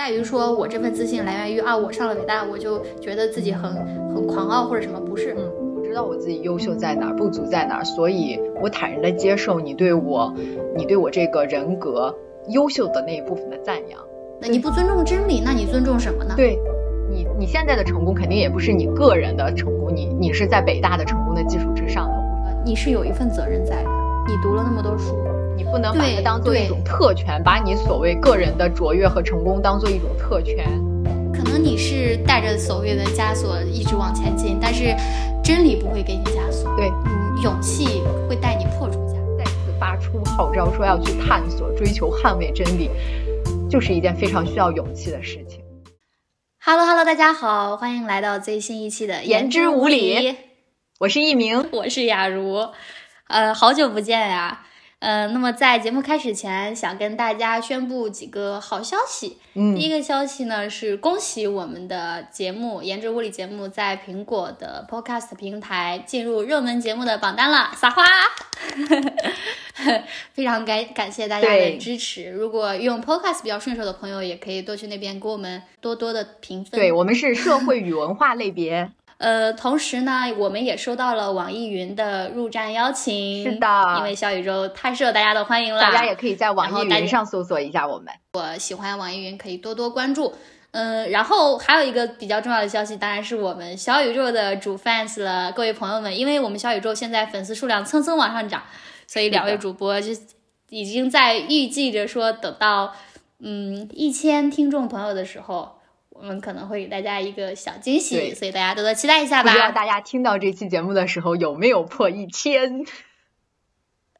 在于说我这份自信来源于啊，我上了北大，我就觉得自己很很狂傲或者什么，不是。嗯，我知道我自己优秀在哪儿，不足在哪儿，所以我坦然的接受你对我，你对我这个人格优秀的那一部分的赞扬。那你不尊重真理，那你尊重什么呢？对，你你现在的成功肯定也不是你个人的成功，你你是在北大的成功的基础之上的。你是有一份责任在的，你读了那么多书。你不能把它当做一种特权，把你所谓个人的卓越和成功当做一种特权。可能你是带着所谓的枷锁一直往前进，但是真理不会给你枷锁。对，嗯，勇气会带你破除枷锁。再次发出号召，说要去探索、追求、捍卫真理，就是一件非常需要勇气的事情。Hello Hello，大家好，欢迎来到最新一期的言之无理。我是一鸣，我是雅茹，呃，好久不见呀。呃，那么在节目开始前，想跟大家宣布几个好消息。嗯，第一个消息呢是恭喜我们的节目《颜值物理》节目在苹果的 Podcast 平台进入热门节目的榜单了，撒花！非常感感谢大家的支持。如果用 Podcast 比较顺手的朋友，也可以多去那边给我们多多的评分。对我们是社会与文化类别。呃，同时呢，我们也收到了网易云的入站邀请。是的，因为小宇宙太受大家的欢迎了，大家也可以在网易云上搜索一下我们。我喜欢网易云，可以多多关注。嗯，然后还有一个比较重要的消息，当然是我们小宇宙的主 fans 了，各位朋友们，因为我们小宇宙现在粉丝数量蹭蹭往上涨，所以两位主播就已经在预计着说，等到嗯一千听众朋友的时候。我们可能会给大家一个小惊喜，所以大家多多期待一下吧。不知道大家听到这期节目的时候有没有破一千？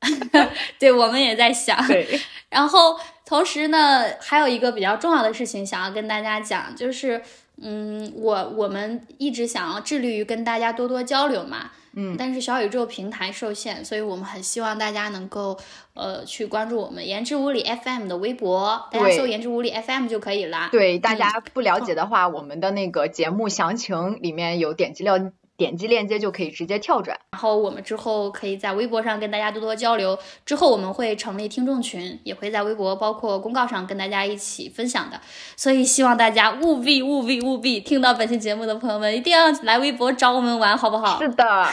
对，我们也在想。对，然后同时呢，还有一个比较重要的事情想要跟大家讲，就是，嗯，我我们一直想要致力于跟大家多多交流嘛。嗯，但是小宇宙平台受限，所以我们很希望大家能够呃去关注我们言之无理 FM 的微博，大家搜言之无理 FM 就可以了。对，大家不了解的话，我们的那个节目详情里面有点击料。点击链接就可以直接跳转，然后我们之后可以在微博上跟大家多多交流。之后我们会成立听众群，也会在微博包括公告上跟大家一起分享的。所以希望大家务必务必务必听到本期节目的朋友们一定要来微博找我们玩，好不好？是的，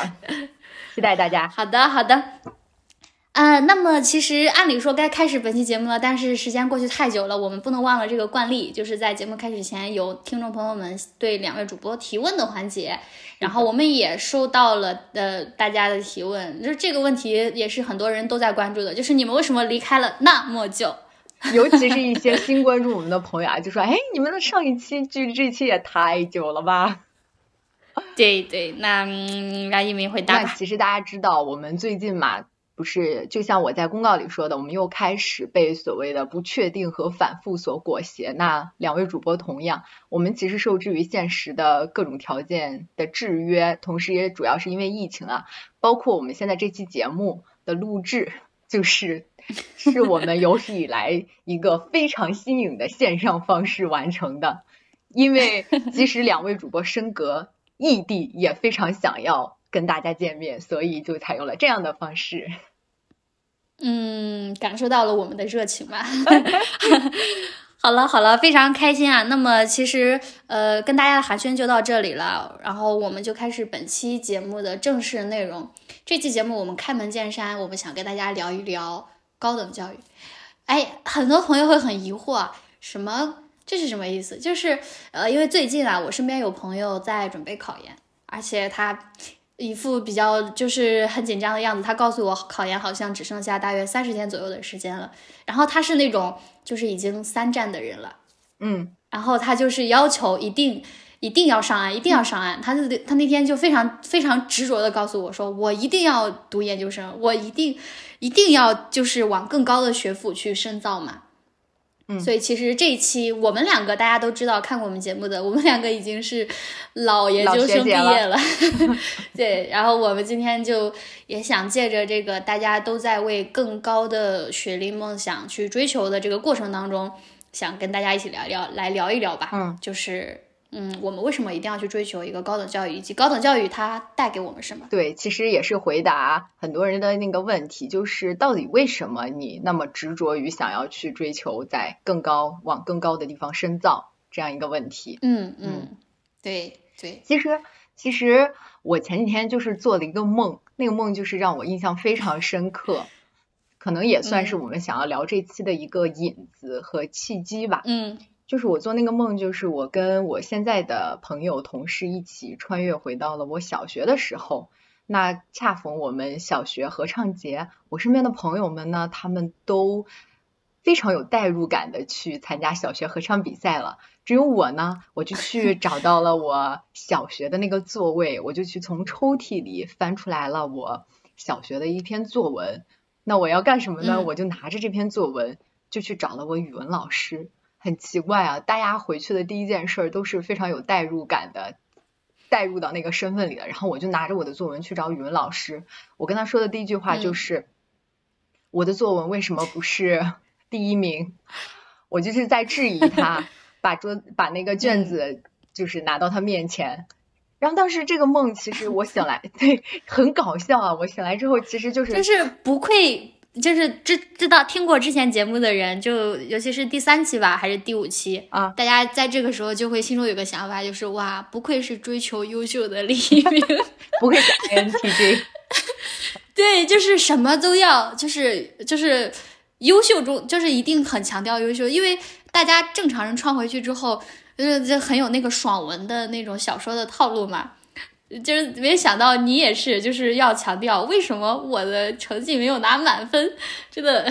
期待大家。好的，好的。呃，那么其实按理说该开始本期节目了，但是时间过去太久了，我们不能忘了这个惯例，就是在节目开始前有听众朋友们对两位主播提问的环节，然后我们也收到了呃大家的提问，就是这个问题也是很多人都在关注的，就是你们为什么离开了那么久？尤其是一些新关注我们的朋友啊，就说哎，你们的上一期距这期也太久了吧？对对，那让一鸣回答吧。其实大家知道，我们最近嘛。不是，就像我在公告里说的，我们又开始被所谓的不确定和反复所裹挟。那两位主播同样，我们其实受制于现实的各种条件的制约，同时也主要是因为疫情啊。包括我们现在这期节目的录制，就是是我们有史以来一个非常新颖的线上方式完成的。因为即使两位主播身隔异地，也非常想要跟大家见面，所以就采用了这样的方式。嗯，感受到了我们的热情吧。好了好了，非常开心啊。那么其实呃，跟大家的寒暄就到这里了，然后我们就开始本期节目的正式内容。这期节目我们开门见山，我们想跟大家聊一聊高等教育。哎，很多朋友会很疑惑，什么这是什么意思？就是呃，因为最近啊，我身边有朋友在准备考研，而且他。一副比较就是很紧张的样子，他告诉我考研好像只剩下大约三十天左右的时间了。然后他是那种就是已经三战的人了，嗯，然后他就是要求一定一定要上岸，一定要上岸。他就他那天就非常非常执着的告诉我说，我一定要读研究生，我一定一定要就是往更高的学府去深造嘛。嗯，所以其实这一期我们两个大家都知道看过我们节目的，我们两个已经是老研究生毕业了。对，然后我们今天就也想借着这个大家都在为更高的学历梦想去追求的这个过程当中，想跟大家一起聊聊，来聊一聊吧。嗯，就是嗯，我们为什么一定要去追求一个高等教育，以及高等教育它带给我们什么？对，其实也是回答很多人的那个问题，就是到底为什么你那么执着于想要去追求在更高、往更高的地方深造这样一个问题？嗯嗯，对对。其实其实我前几天就是做了一个梦，那个梦就是让我印象非常深刻，可能也算是我们想要聊这期的一个引子和契机吧。嗯。就是我做那个梦，就是我跟我现在的朋友、同事一起穿越回到了我小学的时候。那恰逢我们小学合唱节，我身边的朋友们呢，他们都非常有代入感的去参加小学合唱比赛了。只有我呢，我就去 找到了我小学的那个座位，我就去从抽屉里翻出来了我小学的一篇作文。那我要干什么呢？我就拿着这篇作文，就去找了我语文老师。很奇怪啊，大家回去的第一件事都是非常有代入感的，代入到那个身份里的。然后我就拿着我的作文去找语文老师，我跟他说的第一句话就是：“我的作文为什么不是 第一名？”我就是在质疑他，把桌把那个卷子就是拿到他面前。然后当时这个梦其实我醒来，对，很搞笑啊！我醒来之后其实就是就是不愧。就是知知道听过之前节目的人，就尤其是第三期吧，还是第五期啊？大家在这个时候就会心中有个想法，就是哇，不愧是追求优秀的李一鸣，不愧是 INTJ。对，就是什么都要，就是就是优秀中，就是一定很强调优秀，因为大家正常人穿回去之后，就是就很有那个爽文的那种小说的套路嘛。就是没想到你也是，就是要强调为什么我的成绩没有拿满分，真的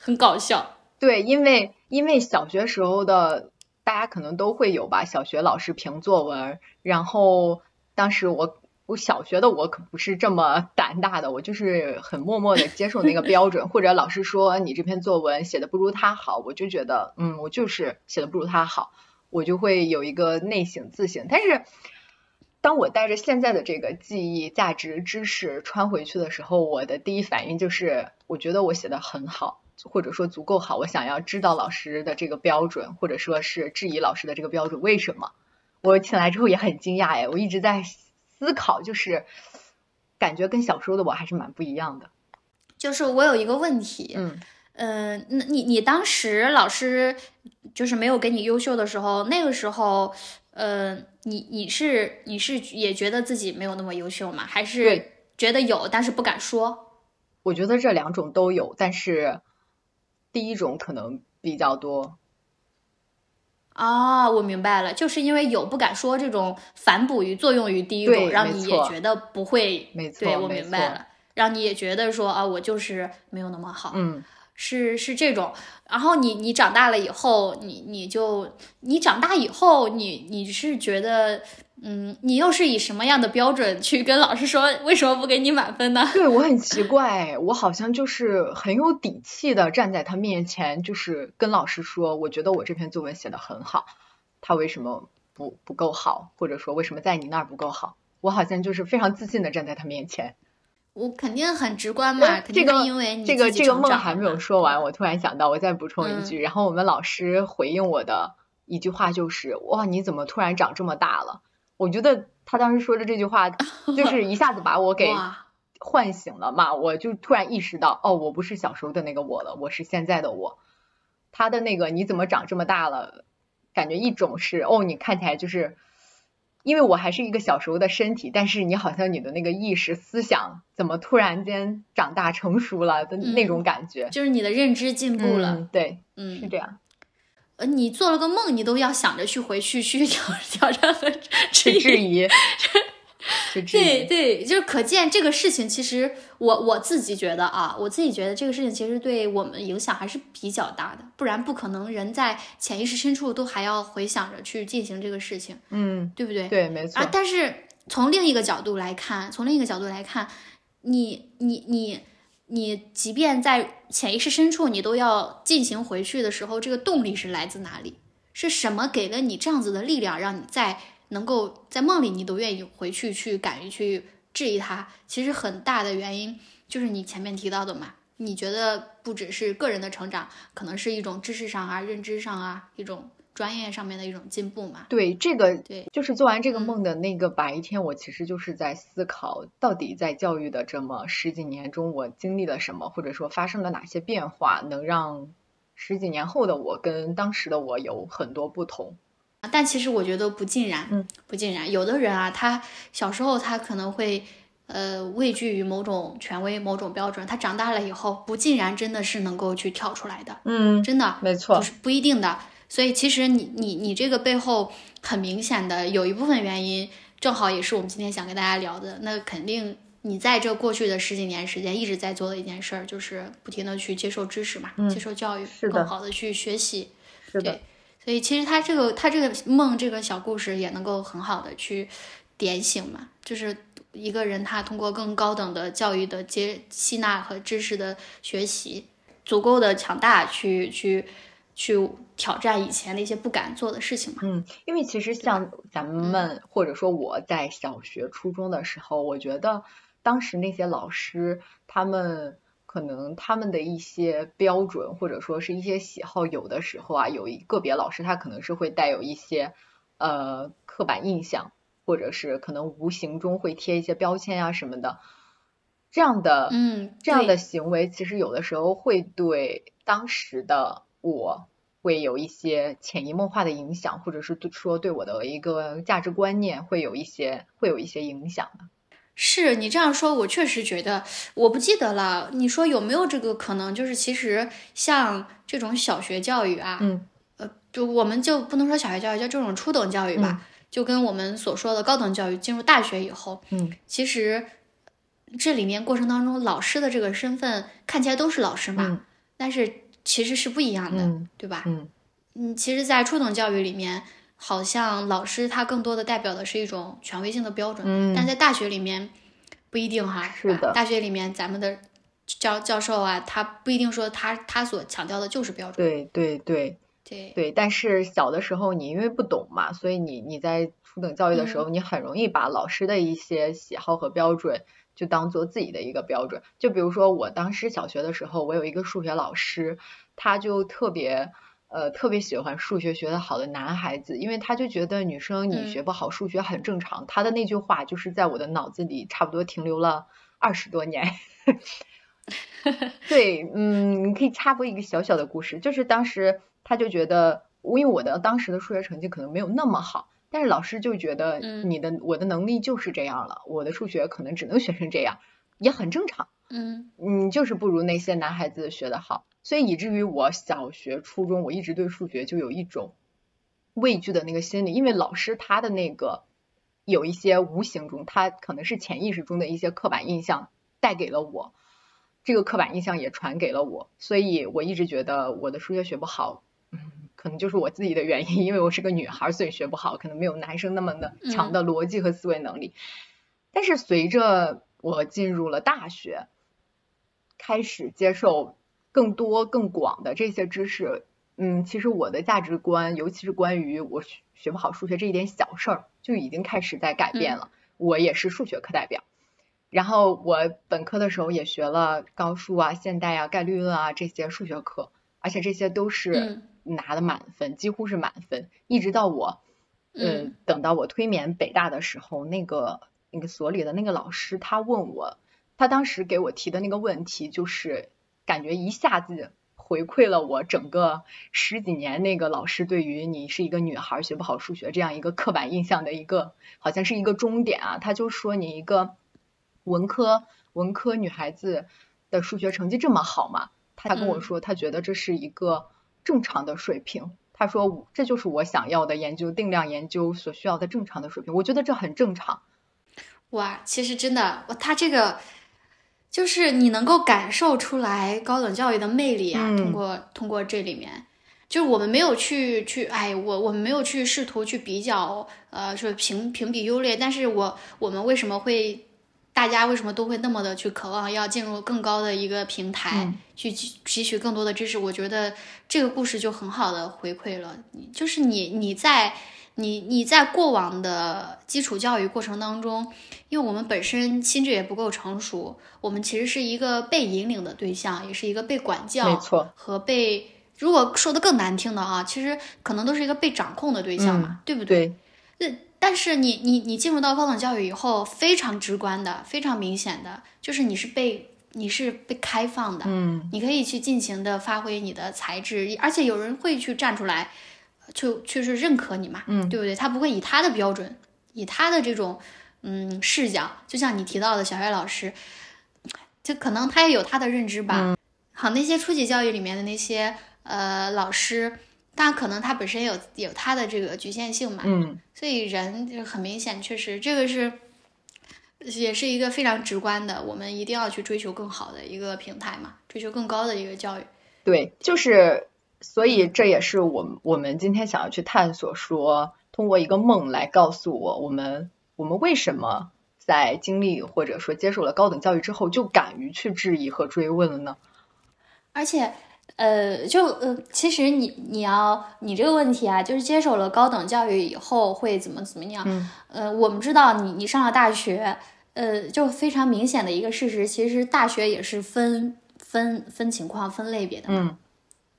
很搞笑。对，因为因为小学时候的大家可能都会有吧，小学老师评作文，然后当时我我小学的我可不是这么胆大的，我就是很默默的接受那个标准，或者老师说你这篇作文写的不如他好，我就觉得嗯，我就是写的不如他好，我就会有一个内省自省，但是。当我带着现在的这个记忆、价值、知识穿回去的时候，我的第一反应就是，我觉得我写的很好，或者说足够好。我想要知道老师的这个标准，或者说是质疑老师的这个标准，为什么？我醒来之后也很惊讶哎，我一直在思考，就是感觉跟小时候的我还是蛮不一样的。就是我有一个问题，嗯嗯，那你你当时老师就是没有给你优秀的时候，那个时候。呃，你你是你是也觉得自己没有那么优秀吗？还是觉得有，但是不敢说？我觉得这两种都有，但是第一种可能比较多。啊，我明白了，就是因为有不敢说这种反哺于作用于第一种，让你也觉得不会。没错，对我明白了，让你也觉得说啊，我就是没有那么好。嗯。是是这种，然后你你长大了以后，你你就你长大以后，你你是觉得，嗯，你又是以什么样的标准去跟老师说为什么不给你满分呢？对我很奇怪，我好像就是很有底气的站在他面前，就是跟老师说，我觉得我这篇作文写的很好，他为什么不不够好，或者说为什么在你那儿不够好？我好像就是非常自信的站在他面前。我肯定很直观嘛，这个因为你这个这个梦还没有说完，我突然想到，我再补充一句，然后我们老师回应我的一句话就是，哇，你怎么突然长这么大了？我觉得他当时说的这句话，就是一下子把我给唤醒了嘛，我就突然意识到，哦，我不是小时候的那个我了，我是现在的我。他的那个你怎么长这么大了？感觉一种是，哦，你看起来就是。因为我还是一个小时候的身体，但是你好像你的那个意识思想怎么突然间长大成熟了的那种感觉，就是你的认知进步了，对，嗯，是这样。呃，你做了个梦，你都要想着去回去去 挑挑战和质疑。对对，就是可见这个事情，其实我我自己觉得啊，我自己觉得这个事情其实对我们影响还是比较大的，不然不可能人在潜意识深处都还要回想着去进行这个事情，嗯，对不对？对，没错。啊，但是从另一个角度来看，从另一个角度来看，你你你你，即便在潜意识深处，你都要进行回去的时候，这个动力是来自哪里？是什么给了你这样子的力量，让你在？能够在梦里，你都愿意回去去敢于去质疑他，其实很大的原因就是你前面提到的嘛。你觉得不只是个人的成长，可能是一种知识上啊、认知上啊一种专业上面的一种进步嘛。对，这个对，就是做完这个梦的那个白天，我其实就是在思考，到底在教育的这么十几年中，我经历了什么，或者说发生了哪些变化，能让十几年后的我跟当时的我有很多不同。但其实我觉得不尽然，嗯，不尽然。有的人啊，他小时候他可能会。呃，畏惧于某种权威、某种标准，他长大了以后，不尽然真的是能够去跳出来的。嗯，真的，没错，不是不一定的。所以其实你你你这个背后很明显的有一部分原因，正好也是我们今天想跟大家聊的。那肯定你在这过去的十几年时间一直在做的一件事儿，就是不停的去接受知识嘛，接受教育，更好的去学习。是的。所以其实他这个他这个梦这个小故事也能够很好的去点醒嘛，就是。一个人他通过更高等的教育的接吸纳和知识的学习，足够的强大去去去挑战以前那些不敢做的事情嘛。嗯，因为其实像咱们或者说我在小学初中的时候，我觉得当时那些老师他们可能他们的一些标准或者说是一些喜好，有的时候啊，有一个别老师他可能是会带有一些呃刻板印象。或者是可能无形中会贴一些标签呀什么的，这样的，嗯，这样的行为其实有的时候会对当时的我会有一些潜移默化的影响，或者是说对我的一个价值观念会有一些会有一些影响的。是你这样说，我确实觉得，我不记得了。你说有没有这个可能？就是其实像这种小学教育啊，嗯，呃，就我们就不能说小学教育，叫这种初等教育吧。就跟我们所说的高等教育进入大学以后，嗯，其实这里面过程当中，老师的这个身份看起来都是老师嘛，但是其实是不一样的，对吧？嗯嗯，其实，在初等教育里面，好像老师他更多的代表的是一种权威性的标准，嗯，但在大学里面不一定哈，是的，大学里面咱们的教教授啊，他不一定说他他所强调的就是标准，对对对。对对，但是小的时候你因为不懂嘛，所以你你在初等教育的时候，你很容易把老师的一些喜好和标准就当做自己的一个标准。就比如说我当时小学的时候，我有一个数学老师，他就特别呃特别喜欢数学学得好的男孩子，因为他就觉得女生你学不好数学很正常。他的那句话就是在我的脑子里差不多停留了二十多年。对，嗯，你可以插播一个小小的故事，就是当时。他就觉得，因为我的当时的数学成绩可能没有那么好，但是老师就觉得你的我的能力就是这样了，我的数学可能只能学成这样，也很正常。嗯，你就是不如那些男孩子学得好，所以以至于我小学、初中，我一直对数学就有一种畏惧的那个心理，因为老师他的那个有一些无形中，他可能是潜意识中的一些刻板印象带给了我，这个刻板印象也传给了我，所以我一直觉得我的数学学不好。可能就是我自己的原因，因为我是个女孩，所以学不好，可能没有男生那么的强的逻辑和思维能力。但是随着我进入了大学，开始接受更多更广的这些知识，嗯，其实我的价值观，尤其是关于我学不好数学这一点小事儿，就已经开始在改变了。我也是数学课代表，然后我本科的时候也学了高数啊、现代啊、概率论啊这些数学课，而且这些都是。拿的满分，几乎是满分，一直到我，嗯，等到我推免北大的时候，那个那个所里的那个老师，他问我，他当时给我提的那个问题，就是感觉一下子回馈了我整个十几年那个老师对于你是一个女孩学不好数学这样一个刻板印象的一个，好像是一个终点啊。他就说你一个文科文科女孩子的数学成绩这么好嘛？他跟我说，他觉得这是一个。正常的水平，他说这就是我想要的研究定量研究所需要的正常的水平，我觉得这很正常。哇，其实真的，他这个就是你能够感受出来高等教育的魅力啊。通过通过这里面，就是我们没有去去，哎，我我们没有去试图去比较，呃，说评评比优劣，但是我我们为什么会？大家为什么都会那么的去渴望要进入更高的一个平台，去汲取更多的知识？我觉得这个故事就很好的回馈了，就是你你在你你在过往的基础教育过程当中，因为我们本身心智也不够成熟，我们其实是一个被引领的对象，也是一个被管教没错和被如果说的更难听的啊，其实可能都是一个被掌控的对象嘛，对不对？对。但是你你你进入到高等教育以后，非常直观的、非常明显的，就是你是被你是被开放的，嗯，你可以去尽情的发挥你的才智，而且有人会去站出来，就就是认可你嘛，嗯，对不对？他不会以他的标准，以他的这种嗯视角，就像你提到的小月老师，就可能他也有他的认知吧。好，那些初级教育里面的那些呃老师。但可能他本身有有他的这个局限性嘛，嗯，所以人就很明显，确实这个是，也是一个非常直观的，我们一定要去追求更好的一个平台嘛，追求更高的一个教育。对，就是所以这也是我们我们今天想要去探索，说通过一个梦来告诉我，我们我们为什么在经历或者说接受了高等教育之后，就敢于去质疑和追问了呢？而且。呃，就呃，其实你你要你这个问题啊，就是接受了高等教育以后会怎么怎么样？嗯，呃，我们知道你你上了大学，呃，就非常明显的一个事实，其实大学也是分分分情况、分类别的嘛，嗯，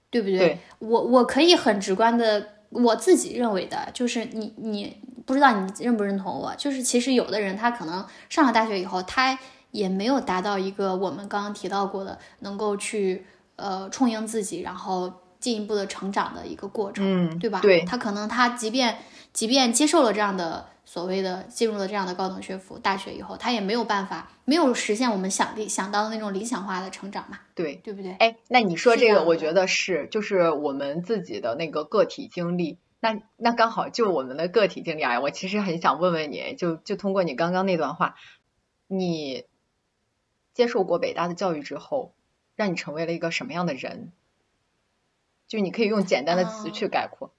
对不对？对，我我可以很直观的，我自己认为的就是你你不知道你认不认同我，就是其实有的人他可能上了大学以后，他也没有达到一个我们刚刚提到过的能够去。呃，充盈自己，然后进一步的成长的一个过程，嗯，对吧？对，他可能他即便即便接受了这样的所谓的进入了这样的高等学府大学以后，他也没有办法没有实现我们想理想到的那种理想化的成长嘛？对，对不对？哎，那你说这个，我觉得是就是我们自己的那个个体经历，那那刚好就我们的个体经历啊，我其实很想问问你，就就通过你刚刚那段话，你接受过北大的教育之后。让你成为了一个什么样的人？就你可以用简单的词去概括。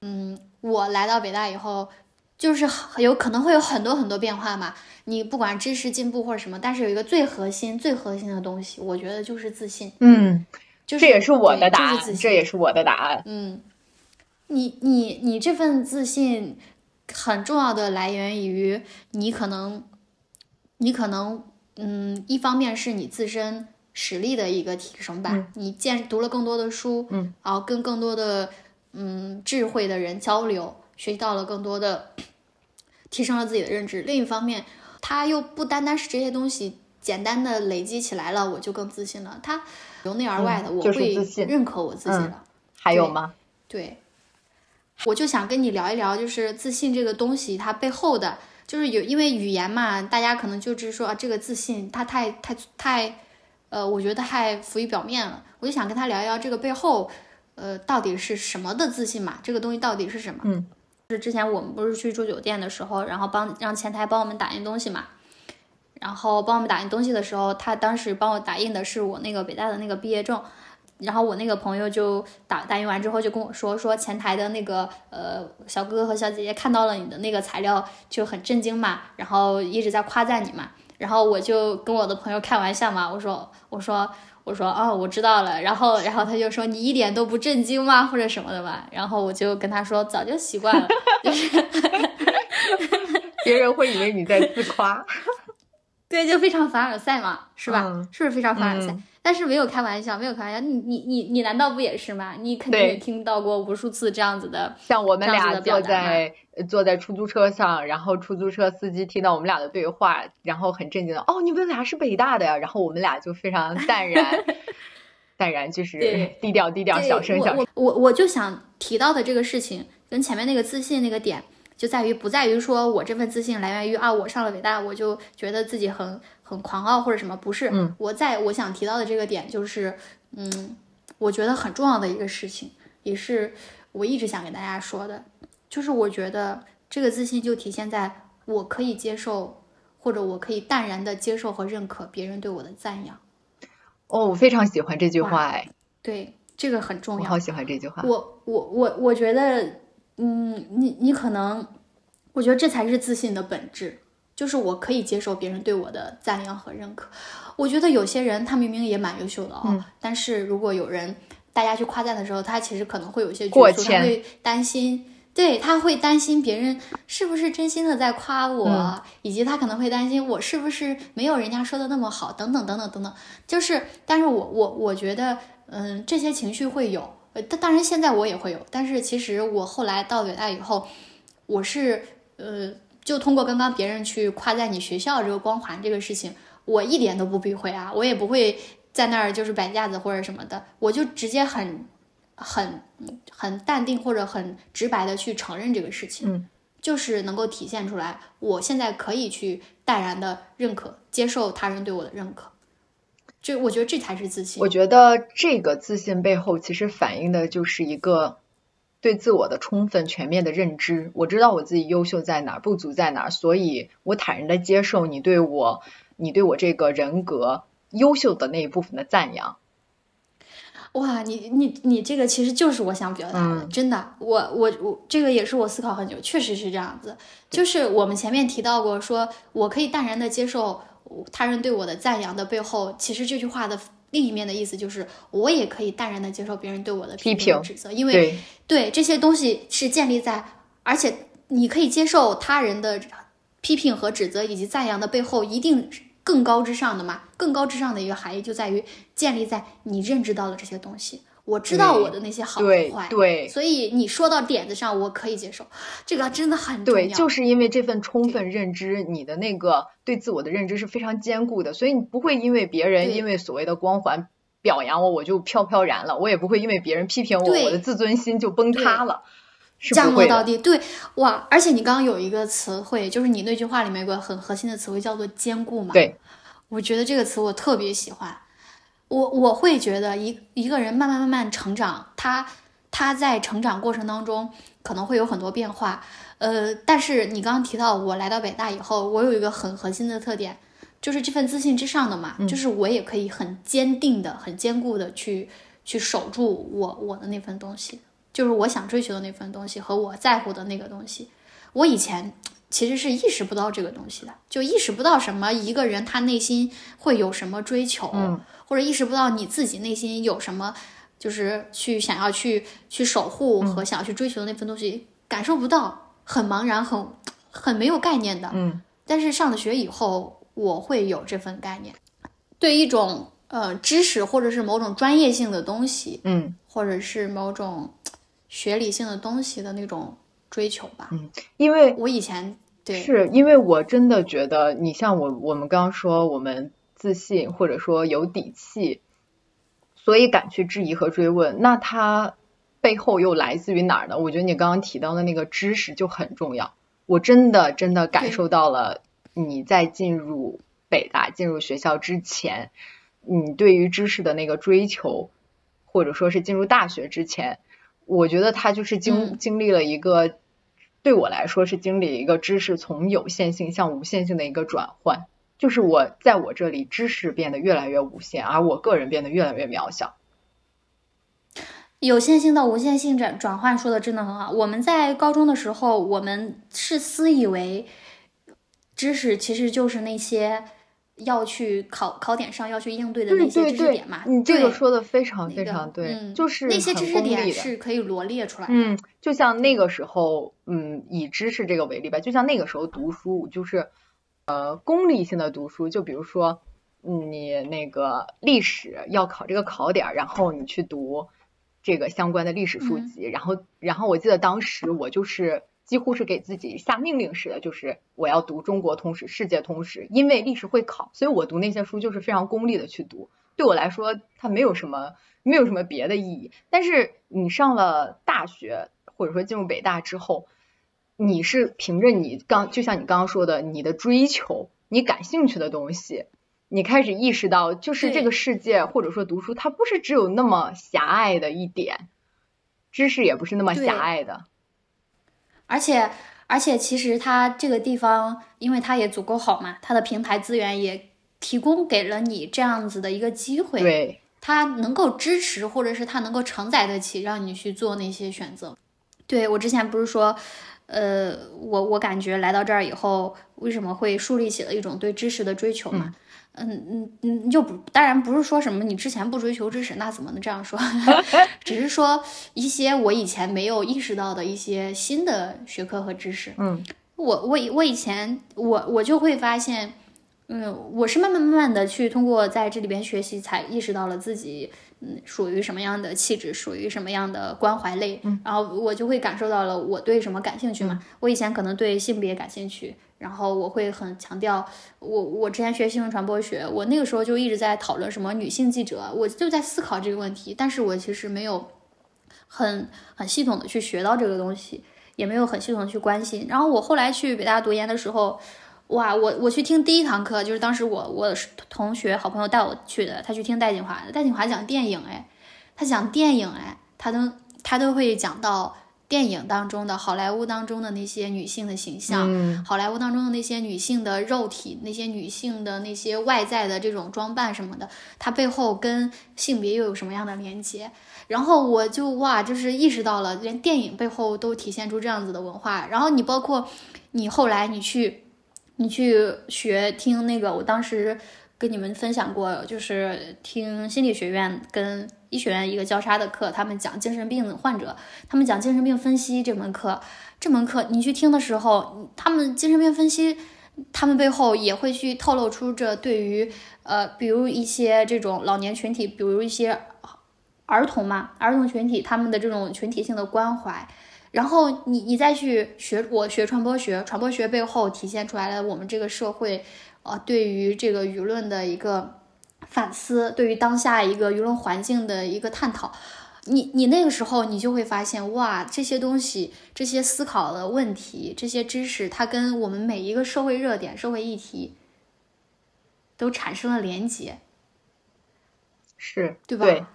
嗯，我来到北大以后，就是有可能会有很多很多变化嘛。你不管知识进步或者什么，但是有一个最核心、最核心的东西，我觉得就是自信。嗯，就这也是我的答案，这也是我的答案。嗯，你你你这份自信很重要的来源于你可能，你可能，嗯，一方面是你自身。实力的一个提升吧，你见读了更多的书，嗯，然后跟更多的嗯智慧的人交流，学习到了更多的，提升了自己的认知。另一方面，他又不单单是这些东西简单的累积起来了，我就更自信了。他由内而外的，我会认可我自己了。还有吗？对，我就想跟你聊一聊，就是自信这个东西，它背后的，就是有因为语言嘛，大家可能就是说啊，这个自信它太太太。呃，我觉得太浮于表面了，我就想跟他聊一聊这个背后，呃，到底是什么的自信嘛？这个东西到底是什么？嗯，是之前我们不是去住酒店的时候，然后帮让前台帮我们打印东西嘛，然后帮我们打印东西的时候，他当时帮我打印的是我那个北大的那个毕业证，然后我那个朋友就打打印完之后就跟我说，说前台的那个呃小哥哥和小姐姐看到了你的那个材料就很震惊嘛，然后一直在夸赞你嘛。然后我就跟我的朋友开玩笑嘛，我说我说我说哦，我知道了。然后然后他就说你一点都不震惊吗，或者什么的吧。然后我就跟他说早就习惯了，就是别人会以为你在自夸。对，就非常凡尔赛嘛，是吧？是不是非常凡尔赛？但是没有开玩笑，没有开玩笑。你你你你难道不也是吗？你肯定也听到过无数次这样子的，像我们俩坐在坐在出租车上，然后出租车司机听到我们俩的对话，然后很震惊的哦，你们俩是北大的呀？然后我们俩就非常淡然，淡然就是低调 低调，小声小声。我我我就想提到的这个事情，跟前面那个自信那个点。就在于不在于说我这份自信来源于啊，我上了北大，我就觉得自己很很狂傲或者什么，不是。嗯，我在我想提到的这个点就是，嗯，我觉得很重要的一个事情，也是我一直想给大家说的，就是我觉得这个自信就体现在我可以接受，或者我可以淡然的接受和认可别人对我的赞扬。哦，我非常喜欢这句话，哎，对，这个很重要。我好喜欢这句话。我我我我觉得。嗯，你你可能，我觉得这才是自信的本质，就是我可以接受别人对我的赞扬和认可。我觉得有些人他明明也蛮优秀的哦，但是如果有人大家去夸赞的时候，他其实可能会有一些过他会担心，对他会担心别人是不是真心的在夸我，以及他可能会担心我是不是没有人家说的那么好，等等等等等等。就是，但是我我我觉得，嗯，这些情绪会有。呃，当当然现在我也会有，但是其实我后来到北大以后，我是呃，就通过刚刚别人去夸赞你学校这个光环这个事情，我一点都不避讳啊，我也不会在那儿就是摆架子或者什么的，我就直接很很很淡定或者很直白的去承认这个事情，嗯，就是能够体现出来，我现在可以去淡然的认可、接受他人对我的认可。就我觉得这才是自信。我觉得这个自信背后其实反映的就是一个对自我的充分全面的认知。我知道我自己优秀在哪儿，不足在哪儿，所以我坦然的接受你对我，你对我这个人格优秀的那一部分的赞扬。哇，你你你这个其实就是我想表达的，嗯真的，我我我这个也是我思考很久，确实是这样子。就是我们前面提到过，说我可以淡然的接受他人对我的赞扬的背后，其实这句话的另一面的意思就是，我也可以淡然的接受别人对我的批评指责，因为对，对这些东西是建立在，而且你可以接受他人的批评和指责以及赞扬的背后，一定是更高之上的嘛？更高之上的一个含义就在于建立在你认知到了这些东西，我知道我的那些好和对坏，对所以你说到点子上，我可以接受，这个真的很重对，要。就是因为这份充分认知，你的那个对自我的认知是非常坚固的，所以你不会因为别人因为所谓的光环表扬我，我就飘飘然了，我也不会因为别人批评我，我的自尊心就崩塌了，是降。落到地，对哇！而且你刚刚有一个词汇，就是你那句话里面有个很核心的词汇，叫做坚固嘛。对，我觉得这个词我特别喜欢。我我会觉得一一个人慢慢慢慢成长，他他在成长过程当中可能会有很多变化。呃，但是你刚刚提到我来到北大以后，我有一个很核心的特点，就是这份自信之上的嘛，就是我也可以很坚定的、很坚固的去去守住我我的那份东西，就是我想追求的那份东西和我在乎的那个东西。我以前其实是意识不到这个东西的，就意识不到什么一个人他内心会有什么追求，嗯或者意识不到你自己内心有什么，就是去想要去去守护和想要去追求的那份东西，感受不到，很茫然，很很没有概念的。嗯但是上了学以后，我会有这份概念，对一种呃知识或者是某种专业性的东西，嗯或者是某种学理性的东西的那种追求吧。嗯，因为我以前对是因为我真的觉得，你像我，我们刚刚说我们自信或者说有底气，所以敢去质疑和追问，那它背后又来自于哪儿呢？我觉得你刚刚提到的那个知识就很重要。我真的真的感受到了你在进入北大、进入学校之前，你对于知识的那个追求，或者说是进入大学之前，我觉得他就是经、嗯经历了一个，对我来说是经历一个知识从有限性向无限性的一个转换。就是我在我这里，知识变得越来越无限，而我个人变得越来越渺小。有限性到无限性转转换说的真的很好。我们在高中的时候，我们是私以为知识其实就是那些要去考考点上要去应对的那些知识点嘛。，你这个说的非常非常对，嗯就是那些知识。点是可以罗列出来的。嗯，就像那个时候，嗯，以知识这个为例吧，就像那个时候读书，就是呃功利性的读书，就比如说，嗯，你那个历史要考这个考点儿，然后你去读这个相关的历史书嗯籍，然后然后我记得当时我就是几乎是给自己下命令似的，就是我要读中国通史、世界通史，因为历史会考，所以我读那些书就是非常功利的去读。对我来说，它没有什么没有什么别的意义。但是你上了大学，或者说进入北大之后，你是凭着你刚就像你刚刚说的，你的追求，你感兴趣的东西，你开始意识到，就是这个世界或者说读书，它不是只有那么狭隘的一点，知识也不是那么狭隘的。而且而且，其实它这个地方，因为它也足够好嘛，它的平台资源也提供给了你这样子的一个机会。对，它能够支持，或者是它能够承载得起，让你去做那些选择。对我之前不是说，呃，我我感觉来到这儿以后，为什么会树立起了一种对知识的追求嘛？嗯嗯嗯嗯，又不，当然不是说什么你之前不追求知识，那怎么能这样说？只是说一些我以前没有意识到的一些新的学科和知识。嗯我我我以前我我就会发现，嗯，我是慢慢慢慢的去通过在这里边学习，才意识到了自己嗯属于什么样的气质，属于什么样的关怀类，然后我就会感受到了我对什么感兴趣嘛。我以前可能对性别感兴趣，然后我会很强调我我之前学新闻传播学，我那个时候就一直在讨论什么女性记者，我就在思考这个问题，但是我其实没有很很系统的去学到这个东西，也没有很系统的去关心。然后我后来去北大读研的时候。哇，我我去听第一堂课，就是当时我我同学好朋友带我去的，他去听戴锦华，戴锦华讲电影，哎，他讲电影，哎，他都他都会讲到电影当中的好莱坞当中的那些女性的形象，好莱坞当中的那些女性的肉体，那些女性的那些外在的这种装扮什么的，它背后跟性别又有什么样的连接？然后我就哇，就是意识到了，连电影背后都体现出这样子的文化。然后你包括你后来你去。你去学听那个，我当时跟你们分享过，就是听心理学院跟医学院一个交叉的课，他们讲精神病患者，他们讲精神病分析这门课，这门课你去听的时候，他们精神病分析，他们背后也会去透露出这对于呃，比如一些这种老年群体，比如一些儿童嘛，儿童群体他们的这种群体性的关怀。然后你你再去学，我学传播学，传播学背后体现出来了我们这个社会，呃，对于这个舆论的一个反思，对于当下一个舆论环境的一个探讨。你你那个时候你就会发现，哇，这些东西，这些思考的问题，这些知识，它跟我们每一个社会热点、社会议题都产生了连结，是对吧？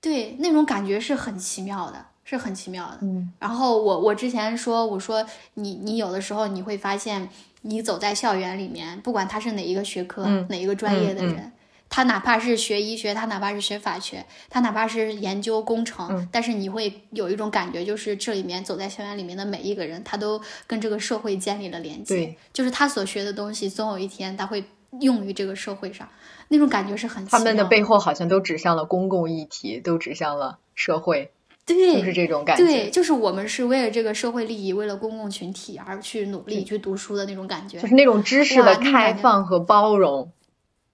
对，那种感觉是很奇妙的。是很奇妙的，嗯，然后我我之前说，我说你你有的时候你会发现，你走在校园里面，不管他是哪一个学科、哪一个专业的人，他哪怕是学医学，他哪怕是学法学，他哪怕是研究工程，但是你会有一种感觉，就是这里面走在校园里面的每一个人，他都跟这个社会建立了连接，就是他所学的东西，总有一天他会用于这个社会上，那种感觉是很。他们的背后好像都指向了公共议题，都指向了社会。对，就是这种感觉。对，就是我们是为了这个社会利益，为了公共群体而去努力去读书的那种感觉，就是那种知识的开放和包容。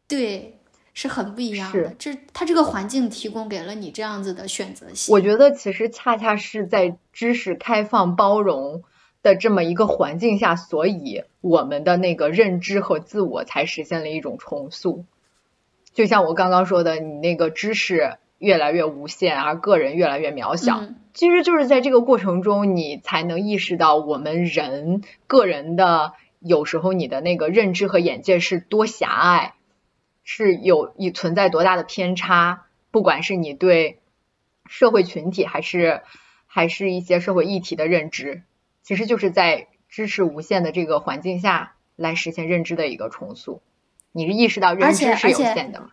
对，是很不一样的。这它这个环境提供给了你这样子的选择性。我觉得其实恰恰是在知识开放包容的这么一个环境下，所以我们的那个认知和自我才实现了一种重塑。就像我刚刚说的，你那个知识。越来越无限，而个人越来越渺小。其实就是在这个过程中，你才能意识到我们人个人的有时候你的那个认知和眼界是多狭隘，是有你存在多大的偏差。不管是你对社会群体，还是还是一些社会议题的认知，其实就是在知识无限的这个环境下来实现认知的一个重塑。你是意识到认知是有限的吗？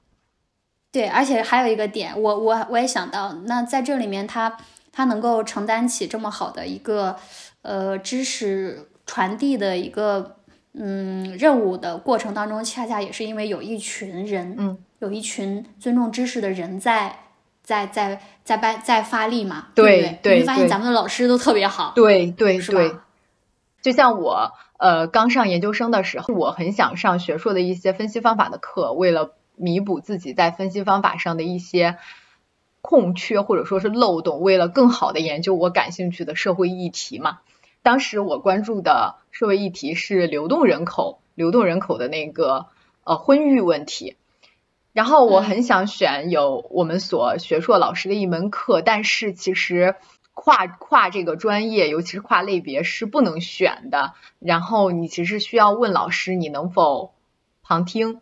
对，而且还有一个点，我我我也想到，那在这里面，他他能够承担起这么好的一个呃知识传递的一个嗯任务的过程当中，恰恰也是因为有一群人，嗯，有一群尊重知识的人在在在在在在发力嘛，对对？你会发现咱们的老师都特别好，对对对，就像我呃刚上研究生的时候，我很想上学硕的一些分析方法的课，为了。弥补自己在分析方法上的一些空缺或者说是漏洞，为了更好的研究我感兴趣的社会议题嘛。当时我关注的社会议题是流动人口，流动人口的那个呃婚育问题。然后我很想选有我们所学硕老师的一门课，但是其实跨跨这个专业，尤其是跨类别是不能选的。然后你其实需要问老师，你能否旁听？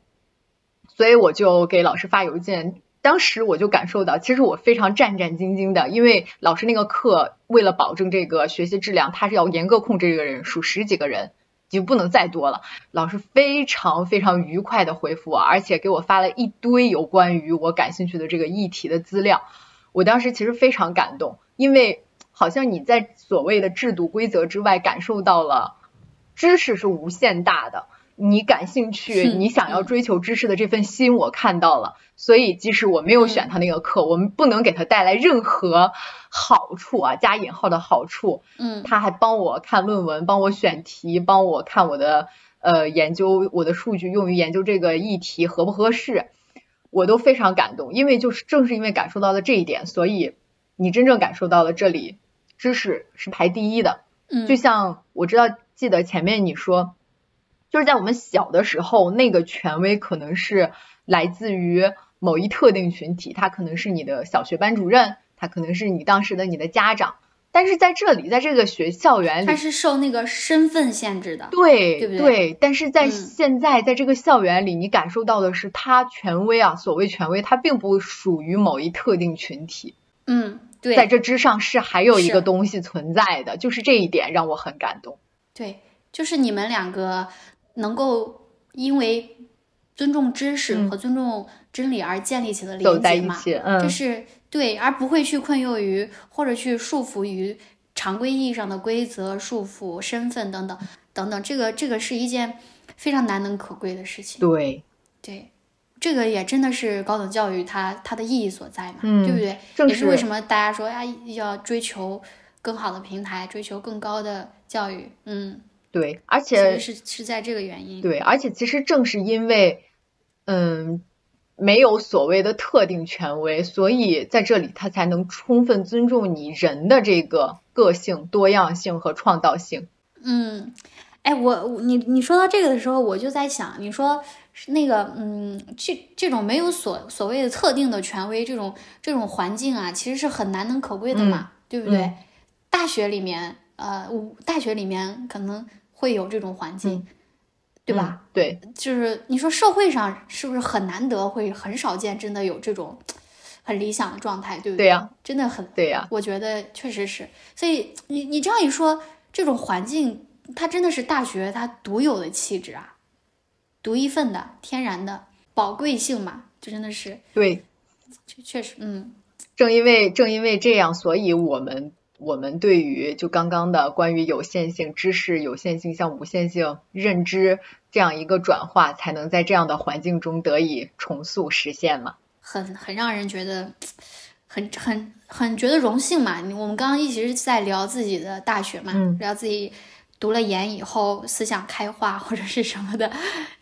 所以我就给老师发邮件，当时我就感受到，其实我非常战战兢兢的，因为老师那个课为了保证这个学习质量，他是要严格控制这个人数，十几个人就不能再多了。老师非常非常愉快的回复我，而且给我发了一堆有关于我感兴趣的这个议题的资料。我当时其实非常感动，因为好像你在所谓的制度规则之外，感受到了知识是无限大的。你感兴趣，你想要追求知识的这份心，我看到了。所以，即使我没有选他那个课，我们不能给他带来任何好处啊，加引号的好处。嗯，他还帮我看论文，帮我选题，帮我看我的呃研究我的数据用于研究这个议题合不合适，我都非常感动，因为就是正是因为感受到了这一点，所以你真正感受到了这里知识是排第一的。嗯，就像我知道记得前面你说，就是在我们小的时候，那个权威可能是来自于某一特定群体，他可能是你的小学班主任，他可能是你当时的你的家长。但是在这里，在这个学校园里，它是受那个身份限制的，对对不对？但是在嗯现在，在这个校园里，你感受到的是，他权威啊，所谓权威，它并不属于某一特定群体，嗯，对，在这之上是还有一个东西存在的，就是这一点让我很感动。对，就是你们两个能够因为尊重知识嗯和尊重真理而建立起的走在连接嘛，这嗯，是对，而不会去困囿于或者去束缚于常规意义上的规则、束缚、身份等等等等，这个这个是一件非常难能可贵的事情。对，对，这个也真的是高等教育它它的意义所在嘛，嗯对不对？正也是为什么大家说呀要追求更好的平台，追求更高的教育，嗯，对，而其且实是是在这个原因。对，而且其实正是因为，嗯，没有所谓的特定权威，所以在这里他才能充分尊重你人的这个个性、多样性和创造性。嗯，哎，我我你你说到这个的时候，我就在想，你说那个，嗯，这这种没有所所谓的特定的权威，这种这种环境啊，其实是很难能可贵的嘛，对不对？嗯大学里面，呃，我大学里面可能会有这种环境，对吧？嗯？对，就是你说社会上是不是很难得，会很少见，真的有这种很理想的状态，对不对？对呀。真的很对呀，我觉得确实是，所以你你这样一说，这种环境它真的是大学它独有的气质啊，独一份的、天然的宝贵性嘛，这真的是，对，确确实，嗯。正因为正因为这样，所以我们我们对于就刚刚的关于有限性知识、有限性向无限性认知这样一个转化，才能在这样的环境中得以重塑实现嘛。很很让人觉得很很很觉得荣幸嘛。你我们刚刚一直是在聊自己的大学嘛，嗯聊自己读了研以后思想开化或者是什么的，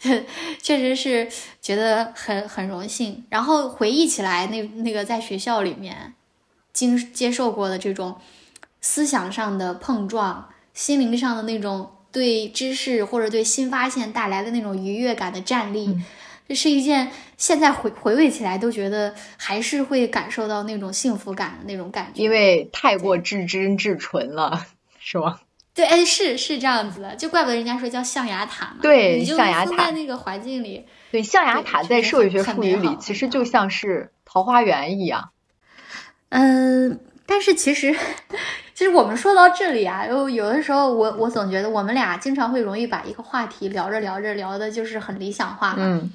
确实是觉得很很荣幸。然后回忆起来那那个在学校里面经接受过的这种思想上的碰撞，心灵上的那种对知识或者对新发现带来的那种愉悦感的站立，这是一件现在回回味起来都觉得还是会感受到那种幸福感的那种感觉。因为太过至真至纯了，是吗？对，哎，是是这样子的，就怪不得人家说叫象牙塔嘛。对你就封象牙塔在那个环境里，对，象牙塔在社会学术语里其实就像是桃花源一样。嗯，但是其实，其实我们说到这里啊，有有的时候我我总觉得我们俩经常会容易把一个话题聊着聊着聊的就是很理想化嘛。嗯，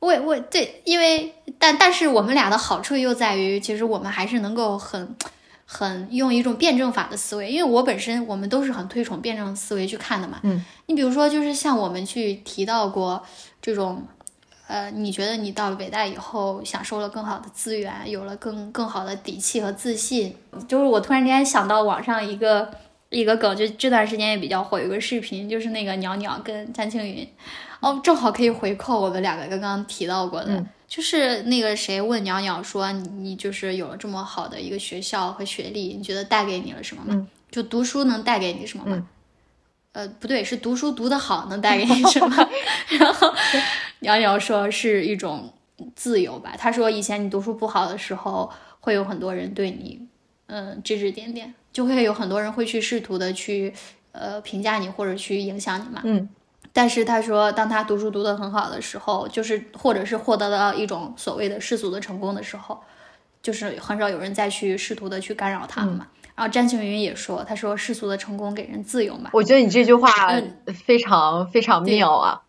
我我对，因为但但是我们俩的好处又在于，其实我们还是能够很很用一种辩证法的思维，因为我本身我们都是很推崇辩证思维去看的嘛。嗯，你比如说，就是像我们去提到过这种，呃，你觉得你到了北大以后，享受了更好的资源，有了更更好的底气和自信，就是我突然间想到网上一个。一个梗，就这段时间也比较火，有个视频，就是那个袅袅跟詹青云，哦，正好可以回扣我们两个刚刚提到过的，嗯就是那个谁问袅袅说你你就是有了这么好的一个学校和学历，你觉得带给你了什么吗？嗯就读书能带给你什么吗？嗯呃，不对，是读书读得好能带给你什么？然后袅袅说是一种自由吧。他说以前你读书不好的时候，会有很多人对你，嗯、指指点点，就会有很多人会去试图的去，呃，评价你或者去影响你嘛。嗯但是他说，当他读书读得很好的时候，就是或者是获得了一种所谓的世俗的成功的时候，就是很少有人再去试图的去干扰他了嘛。然后詹青云也说，他说世俗的成功给人自由嘛。我觉得你这句话嗯非常非常妙啊。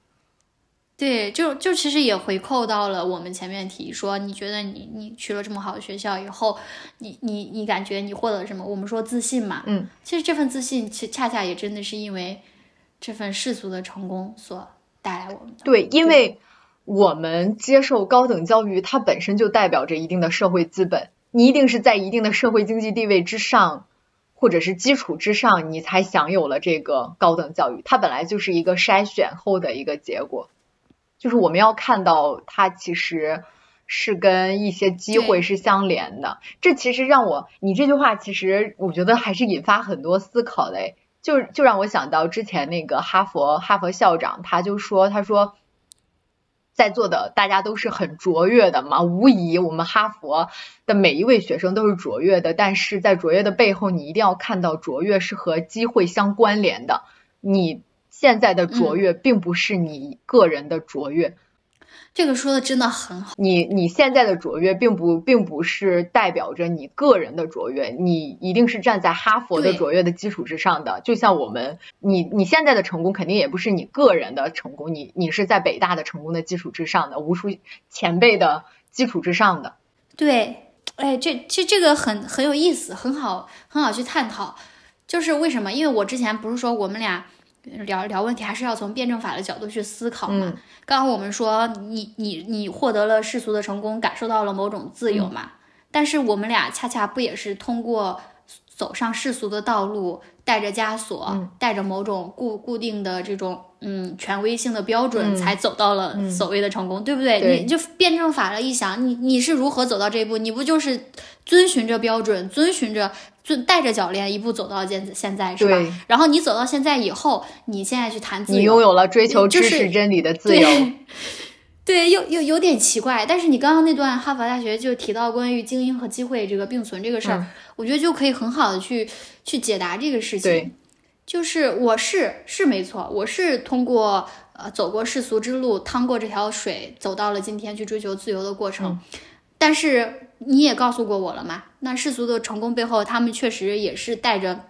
对，就就其实也回扣到了我们前面提说，你觉得你你去了这么好的学校以后，你你你感觉你获得了什么？我们说自信嘛，嗯，其实这份自信，其恰恰也真的是因为这份世俗的成功所带来我们的。对，因为我们接受高等教育，它本身就代表着一定的社会资本，你一定是在一定的社会经济地位之上，或者是基础之上，你才享有了这个高等教育。它本来就是一个筛选后的一个结果，就是我们要看到它其实是跟一些机会是相连的。这其实让我，你这句话其实我觉得还是引发很多思考的，就就让我想到之前那个哈佛哈佛校长，他就说，他说。在座的大家都是很卓越的嘛，无疑我们哈佛的每一位学生都是卓越的，但是在卓越的背后，你一定要看到卓越是和机会相关联的。你现在的卓越并不是你个人的卓越。这个说的真的很好。你你现在的卓越，并不并不是代表着你个人的卓越，你一定是站在哈佛的卓越的基础之上的。就像我们，你你现在的成功，肯定也不是你个人的成功，你你是在北大的成功的基础之上的，无数前辈的基础之上的。对，哎，这这这个很很有意思，很好很好去探讨。就是为什么？因为我之前不是说我们俩。聊聊问题还是要从辩证法的角度去思考嘛。刚刚我们说你你你获得了世俗的成功，感受到了某种自由嘛。但是我们俩恰恰不也是通过走上世俗的道路，带着枷锁，带着某种固固定的这种嗯权威性的标准，才走到了所谓的成功，对不对？你就辩证法了一想，你你是如何走到这一步？你不就是遵循着标准，遵循着。就带着脚链一步走到现现在是吧？然后你走到现在以后，你现在去谈自由，你拥有了追求知识真理的自由。对，又又有点奇怪。但是你刚刚那段哈佛大学就提到关于精英和机会这个并存这个事儿，我觉得就可以很好的去去解答这个事情。对，就是我是是没错，我是通过呃走过世俗之路，趟过这条水，走到了今天去追求自由的过程。但是你也告诉过我了嘛？那世俗的成功背后，他们确实也是带着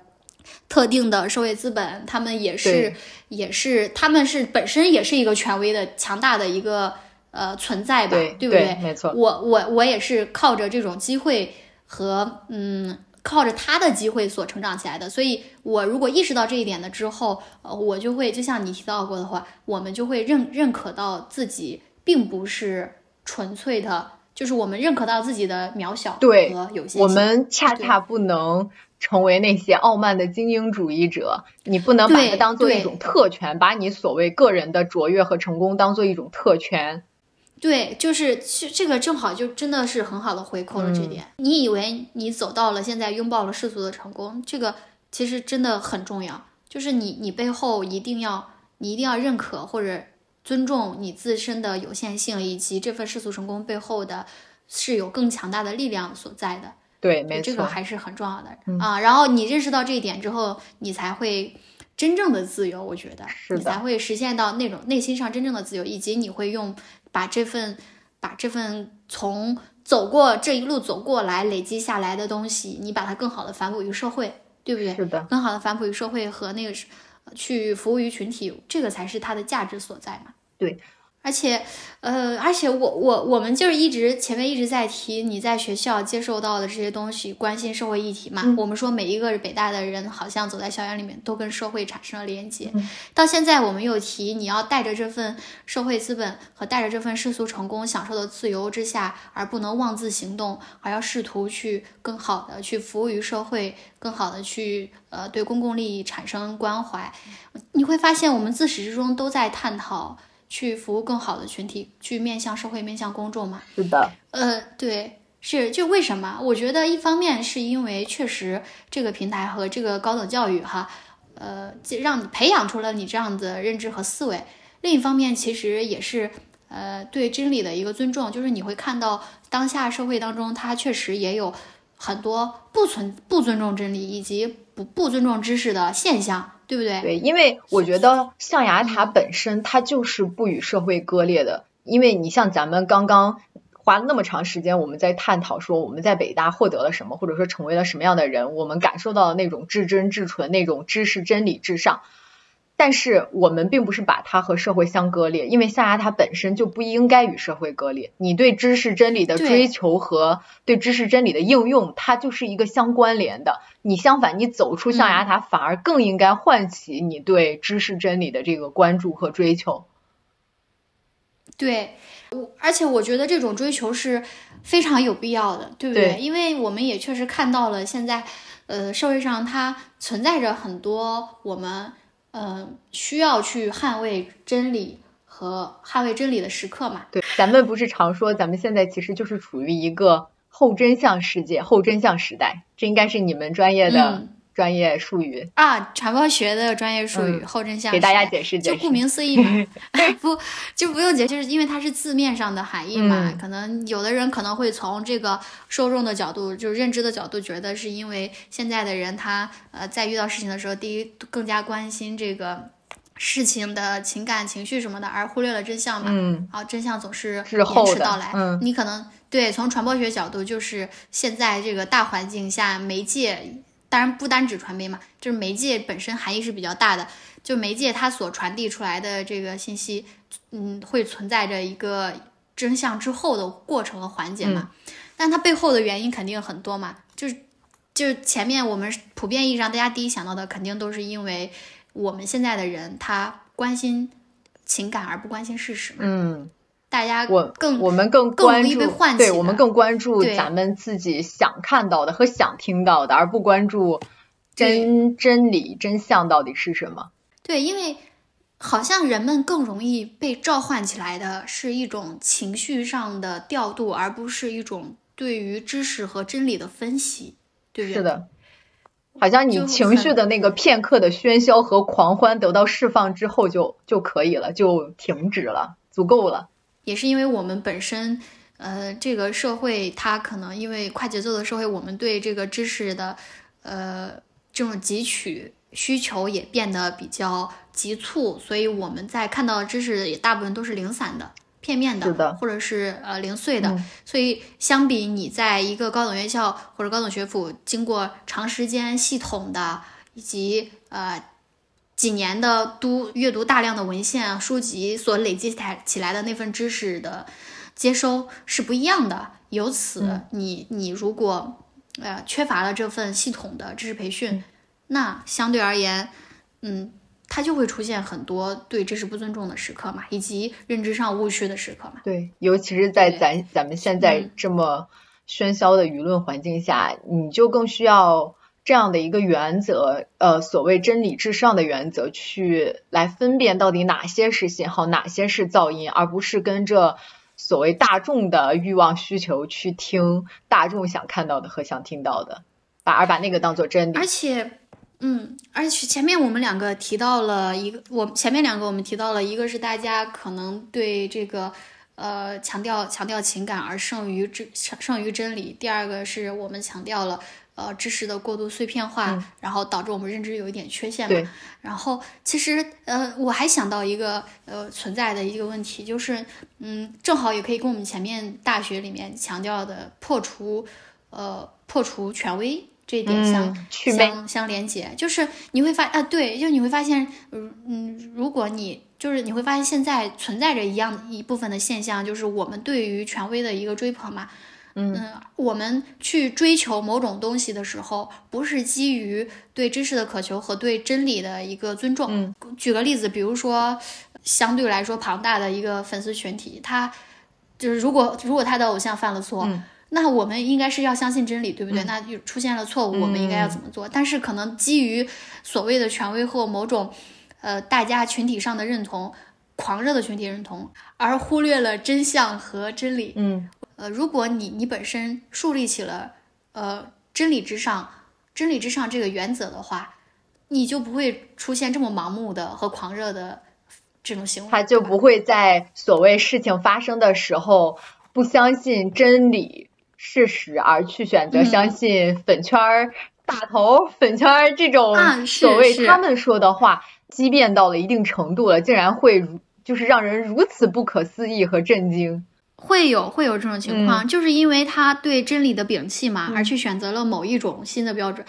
特定的社会资本，他们也是也是他们是本身也是一个权威的强大的一个呃存在吧？对不对？没错。我我我也是靠着这种机会和嗯靠着他的机会所成长起来的。所以，我如果意识到这一点了之后，呃，我就会就像你提到过的话，我们就会认认可到自己并不是纯粹的。就是我们认可到自己的渺小和有限，我们恰恰不能成为那些傲慢的精英主义者。你不能把它当做一种特权，把你所谓个人的卓越和成功当做一种特权。对，就是这这个正好就真的是很好的回扣了这点。你以为你走到了现在拥抱了世俗的成功，这个其实真的很重要。就是你你背后一定要你一定要认可或者。尊重你自身的有限性，以及这份世俗成功背后的是有更强大的力量所在的。对，没错，这个还是很重要的啊。然后你认识到这一点之后，你才会真正的自由。我觉得，你才会实现到那种内心上真正的自由，以及你会用把这份把这份从走过这一路走过来累积下来的东西，你把它更好的反哺于社会，对不对？是的，更好的反哺于社会和那个。去服务于群体，这个才是它的价值所在嘛？对，而且，呃，而且我我我们就是一直前面一直在提你在学校接受到的这些东西，关心社会议题嘛。我们说每一个北大的人好像走在校园里面都跟社会产生了连接。到现在我们又提你要带着这份社会资本和带着这份世俗成功享受的自由之下，而不能妄自行动，而要试图去更好的去服务于社会。更好的去呃对公共利益产生关怀，你会发现我们自始至终都在探讨去服务更好的群体，去面向社会、面向公众嘛？是的。呃，对，是就为什么？我觉得一方面是因为确实这个平台和这个高等教育哈，呃，让你培养出了你这样的认知和思维。另一方面，其实也是呃对真理的一个尊重，就是你会看到当下社会当中，它确实也有。很多不存不尊重真理以及不不尊重知识的现象，对不对？对，因为我觉得象牙塔本身它就是不与社会割裂的。因为你像咱们刚刚花了那么长时间，我们在探讨说我们在北大获得了什么，或者说成为了什么样的人，我们感受到了那种至真至纯，那种知识真理至上。但是我们并不是把它和社会相割裂，因为象牙塔本身就不应该与社会割裂。你对知识真理的追求和对知识真理的应用，它就是一个相关联的。你相反，你走出象牙塔，反而更应该唤起你对知识真理的这个关注和追求。对，我而且我觉得这种追求是非常有必要的，对不对？因为我们也确实看到了现在。呃，社会上它存在着很多我们呃需要去捍卫真理和捍卫真理的时刻嘛。对，咱们不是常说，咱们现在其实就是处于一个后真相世界、后真相时代，这应该是你们专业的。专业术语啊，传播学的专业术语后真相，给大家解释解释。就顾名思义嘛，不就不用解，就是因为它是字面上的含义嘛。可能有的人可能会从这个受众的角度，就是认知的角度，觉得是因为现在的人他呃在遇到事情的时候，第一更加关心这个事情的情感情绪什么的，而忽略了真相嘛。嗯，好，真相总是延迟到来。嗯，你可能对从传播学角度，就是现在这个大环境下媒介。当然不单指传媒嘛，就是媒介本身含义是比较大的。就媒介它所传递出来的这个信息，嗯，会存在着一个真相之后的过程和环节嘛。但它背后的原因肯定很多嘛。就是就是前面我们普遍意义上大家第一想到的，肯定都是因为我们现在的人他关心情感而不关心事实嘛。嗯。大家我更我们更关注，对我们更关注咱们自己想看到的和想听到的，而不关注真真理真相到底是什么。对，因为好像人们更容易被召唤起来的是一种情绪上的调度，而不是一种对于知识和真理的分析，对不对？是的，好像你情绪的那个片刻的喧嚣和狂欢得到释放之后就就可以了，就停止了，足够了。也是因为我们本身，呃，这个社会它可能因为快节奏的社会，我们对这个知识的，呃，这种汲取需求也变得比较急促，所以我们在看到的知识也大部分都是零散的、片面的，或者是呃零碎的。所以相比你在一个高等院校或者高等学府经过长时间系统的以及呃。几年的读阅读大量的文献书籍所累积起起来的那份知识的接收是不一样的。由此，你你如果呃缺乏了这份系统的知识培训，那相对而言，嗯，它就会出现很多对知识不尊重的时刻嘛，以及认知上误区的时刻嘛。对，尤其是在咱咱们现在这么喧嚣的舆论环境下，你就更需要。这样的一个原则，呃，所谓真理至上的原则，去来分辨到底哪些是信号，哪些是噪音，而不是跟着所谓大众的欲望需求去听大众想看到的和想听到的，把而把那个当做真理。而且，嗯，而且前面我们两个提到了一个，我前面两个我们提到了一个是大家可能对这个呃强调强调情感而胜于真胜于真理，第二个是我们强调了。呃，知识的过度碎片化，然后导致我们认知有一点缺陷嘛。然后其实呃，我还想到一个呃存在的一个问题，就是嗯，正好也可以跟我们前面大学里面强调的破除呃破除权威这一点相相相连接。就是你会发啊，对，就你会发现，嗯嗯，如果你就是你会发现现在存在着一样一部分的现象，就是我们对于权威的一个追捧嘛。嗯，我们去追求某种东西的时候，不是基于对知识的渴求和对真理的一个尊重。嗯，举个例子，比如说相对来说庞大的一个粉丝群体，他就是如果如果他的偶像犯了错，那我们应该是要相信真理，对不对？那就出现了错误，我们应该要怎么做？但是可能基于所谓的权威或某种呃大家群体上的认同，狂热的群体认同，而忽略了真相和真理。嗯。呃，如果你你本身树立起了呃真理之上、真理之上这个原则的话，你就不会出现这么盲目的和狂热的这种行为。他就不会在所谓事情发生的时候不相信真理事实，而去选择相信粉圈儿大头、粉圈儿这种所谓他们说的话，畸变到了一定程度了，竟然会就是让人如此不可思议和震惊。会有会有这种情况，就是因为他对真理的摒弃嘛，而去选择了某一种新的标准。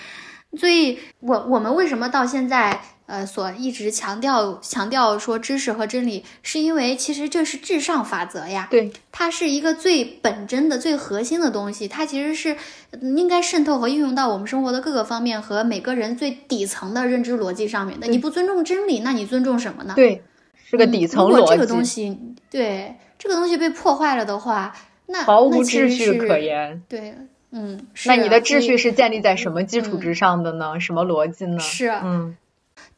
所以，我我们为什么到现在呃所一直强调强调说知识和真理，是因为其实这是至上法则呀。对，它是一个最本真的、最核心的东西，它其实是应该渗透和应用到我们生活的各个方面和每个人最底层的认知逻辑上面的。你不尊重真理，那你尊重什么呢？对，是个底层逻辑。如果这个东西对。这个东西被破坏了的话，那毫无秩序可言。对，嗯，是那你的秩序是建立在什么基础之上的呢？什么逻辑呢？是，嗯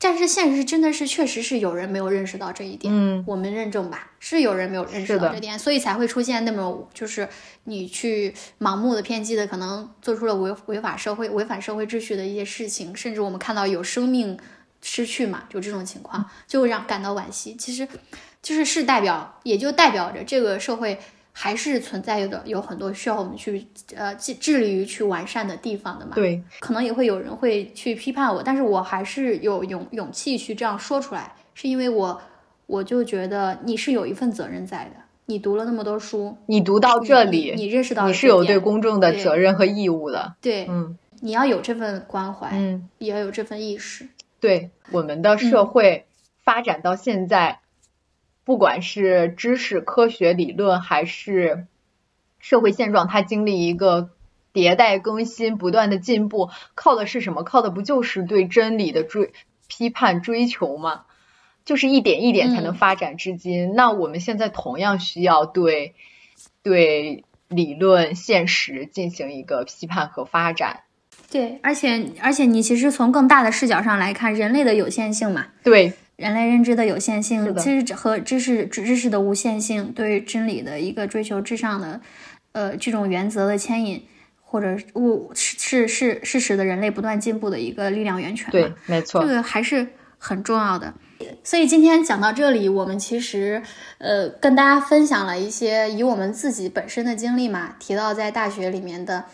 但是现实真的是确实是有人没有认识到这一点。嗯我们认证吧，是有人没有认识到这点，所以才会出现那么就是你去盲目的、偏激的，可能做出了违违法社会、违反社会秩序的一些事情，甚至我们看到有生命失去嘛，就这种情况，就会让感到惋惜。其实，就是是代表，也就代表着这个社会还是存在的有很多需要我们去呃致致力于去完善的地方的嘛。对，可能也会有人会去批判我，但是我还是有勇勇气去这样说出来，是因为我我就觉得你是有一份责任在的，你读了那么多书，你读到这里，你认识到你是有对公众的责任和义务的。对，嗯你要有这份关怀，嗯，也要有这份意识。对，我们的社嗯会发展到现在，不管是知识、科学、理论，还是社会现状，它经历一个迭代更新、不断的进步，靠的是什么？靠的不就是对真理的追批判、追求吗？就是一点一点才能嗯发展至今。那我们现在同样需要对对理论、现实进行一个批判和发展。对，而且而且你其实从更大的视角上来看，人类的有限性嘛，对，人类认知的有限性，其实和知识知识的无限性，对真理的一个追求至上的，呃，这种原则的牵引，或者物是是是是使得人类不断进步的一个力量源泉嘛。对，没错这。个还是很重要的。所以今天讲到这里，我们其实呃跟大家分享了一些以我们自己本身的经历嘛，提到在大学里面的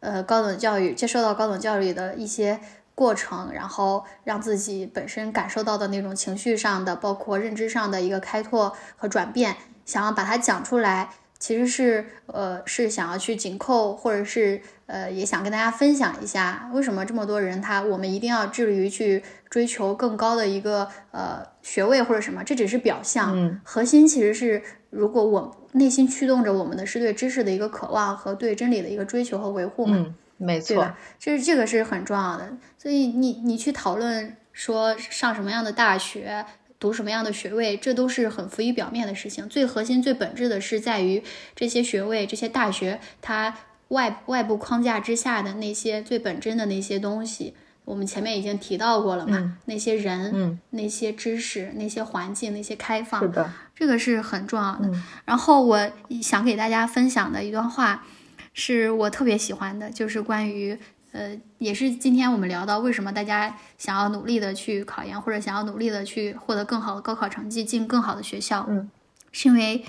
呃高等教育接受到高等教育的一些过程，然后让自己本身感受到的那种情绪上的，包括认知上的一个开拓和转变，想要把它讲出来。其实是呃是想要去紧扣，或者是呃也想跟大家分享一下，为什么这么多人他我们一定要致力于去追求更高的一个呃学位或者什么，这只是表象，嗯核心其实是如果我内心驱动着我们的是对知识的一个渴望和对真理的一个追求和维护嘛，嗯，没错对吧。？这这个是很重要的，所以你你去讨论说上什么样的大学。读什么样的学位，这都是很浮于表面的事情。最核心、最本质的是在于这些学位、这些大学，它外外部框架之下的那些最本真的那些东西。我们前面已经提到过了嘛，嗯那些人、嗯，那些知识、那些环境、那些开放，是的，这个是很重要的。嗯然后我想给大家分享的一段话，是我特别喜欢的，就是关于呃，也是今天我们聊到为什么大家想要努力的去考研，或者想要努力的去获得更好的高考成绩，进更好的学校，嗯，是因为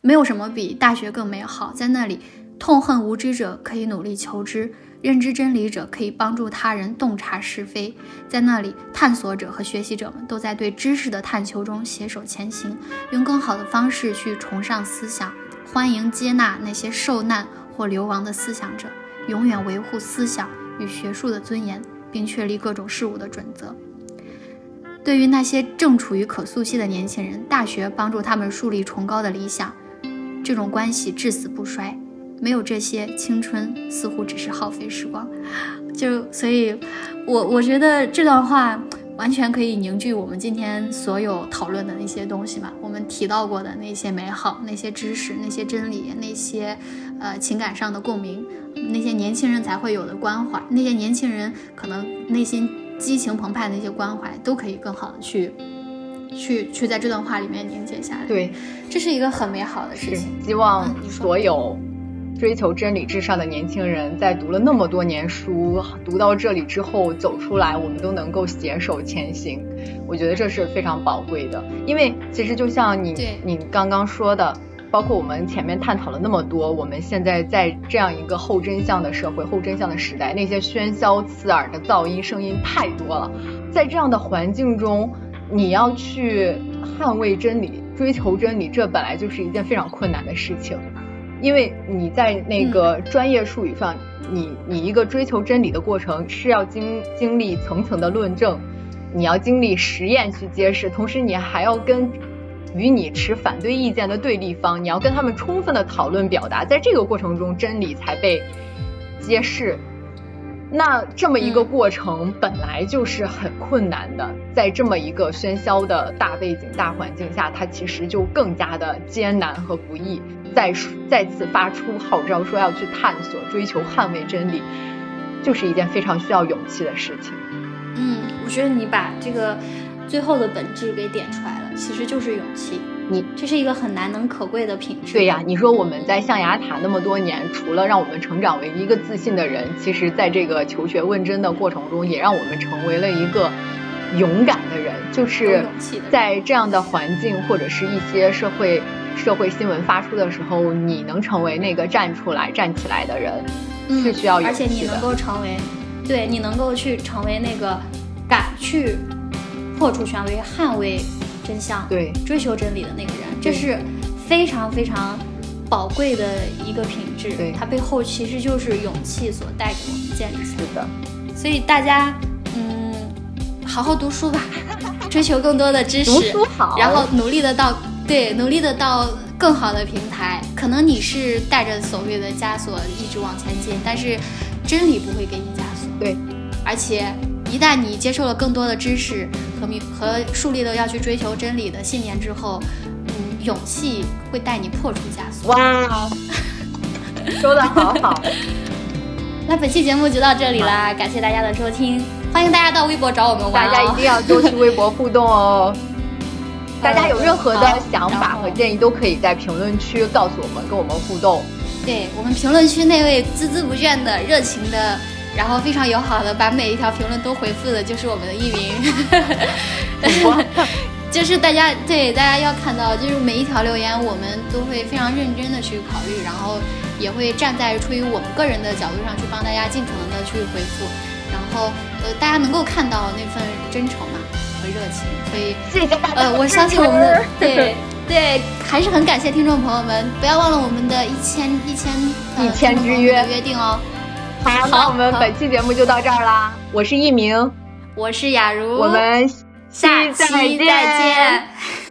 没有什么比大学更美好，在那里痛恨无知者可以努力求知。认知真理者可以帮助他人洞察是非，在那里，探索者和学习者们都在对知识的探求中携手前行，用更好的方式去崇尚思想，欢迎接纳那些受难或流亡的思想者，永远维护思想与学术的尊严，并确立各种事物的准则。对于那些正处于可塑期的年轻人，大学帮助他们树立崇高的理想，这种关系至死不衰。没有这些，青春似乎只是耗费时光。就所以，我我觉得这段话完全可以凝聚我们今天所有讨论的那些东西嘛。我们提到过的那些美好、那些知识、那些真理、那些呃情感上的共鸣，那些年轻人才会有的关怀，那些年轻人可能内心激情澎湃的那些关怀，都可以更好的去去去在这段话里面凝结下来。，对，这是一个很美好的事情。希望所有追求真理至上的年轻人，在读了那么多年书，读到这里之后走出来，我们都能够携手前行。我觉得这是非常宝贵的，因为其实就像你你刚刚说的。包括我们前面探讨了那么多，我们现在在这样一个后真相的社会、后真相的时代，那些喧嚣刺耳的噪音声音太多了，在这样的环境中，你要去捍卫真理、追求真理，这本来就是一件非常困难的事情。因为你在那个专业术语上，你你一个追求真理的过程是要经经历层层的论证，你要经历实验去揭示，同时你还要跟与你持反对意见的对立方，你要跟他们充分的讨论表达，在这个过程中，真理才被揭示。那这么一个过程本来就是很困难的，在这么一个喧嚣的大背景、大环境下，它其实就更加的艰难和不易。再再次发出号召，说要去探索、追求、捍卫真理，就是一件非常需要勇气的事情。嗯，我觉得你把这个最后的本质给点出来了，其实就是勇气。你这是一个很难能可贵的品质。对呀，你说我们在象牙塔那么多年，除了让我们成长为一个自信的人，其实在这个求学问真的过程中，也让我们成为了一个勇敢的人。就是在这样的环境或者是一些社会社会新闻发出的时候，你能成为那个站出来、站起来的人，是需要勇气的。而且你能够成为，对你能够去成为那个敢去破除权威、捍卫。真相，对，追求真理的那个人，这是非常非常宝贵的一个品质。对，它背后其实就是勇气所带给我们建立起来的。所以大家，嗯，好好读书吧，追求更多的知识，读书好，然后努力的到，对，努力的到更好的平台。可能你是带着所谓的枷锁一直往前进，但是真理不会给你枷锁。对，而且。一旦你接受了更多的知识和明和树立了要去追求真理的信念之后，嗯，勇气会带你破除枷锁。哇，说的好好。那本期节目就到这里啦，感谢大家的收听，欢迎大家到微博找我们玩。大家一定要多去微博互动哦。大家有任何的想法和建议，都可以在评论区告诉我们，跟我们互动。对我们评论区那位孜孜不倦的热情的。然后非常友好的把每一条评论都回复的，就是我们的一名，就是大家对大家要看到，就是每一条留言我们都会非常认真的去考虑，然后也会站在出于我们个人的角度上去帮大家尽可能的去回复，然后呃大家能够看到那份真诚嘛和热情，所以呃 我相信我们的对对还是很感谢听众朋友们，不要忘了我们的一千一千一千之约约定哦。好，那我们本期节目就到这儿啦。我是一鸣，我是雅茹，我们下期再见。